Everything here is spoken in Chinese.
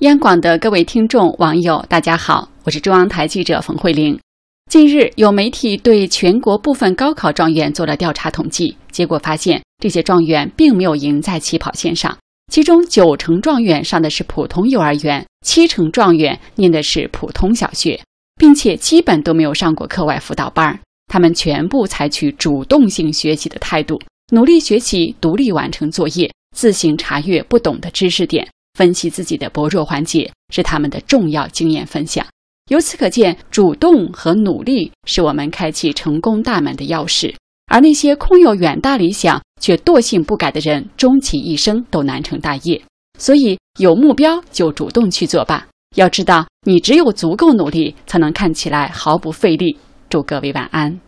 央广的各位听众、网友，大家好，我是中央台记者冯慧玲。近日，有媒体对全国部分高考状元做了调查统计，结果发现这些状元并没有赢在起跑线上。其中，九成状元上的是普通幼儿园，七成状元念的是普通小学，并且基本都没有上过课外辅导班。他们全部采取主动性学习的态度，努力学习，独立完成作业，自行查阅不懂的知识点，分析自己的薄弱环节，是他们的重要经验分享。由此可见，主动和努力是我们开启成功大门的钥匙。而那些空有远大理想却惰性不改的人，终其一生都难成大业。所以，有目标就主动去做吧。要知道，你只有足够努力，才能看起来毫不费力。祝各位晚安。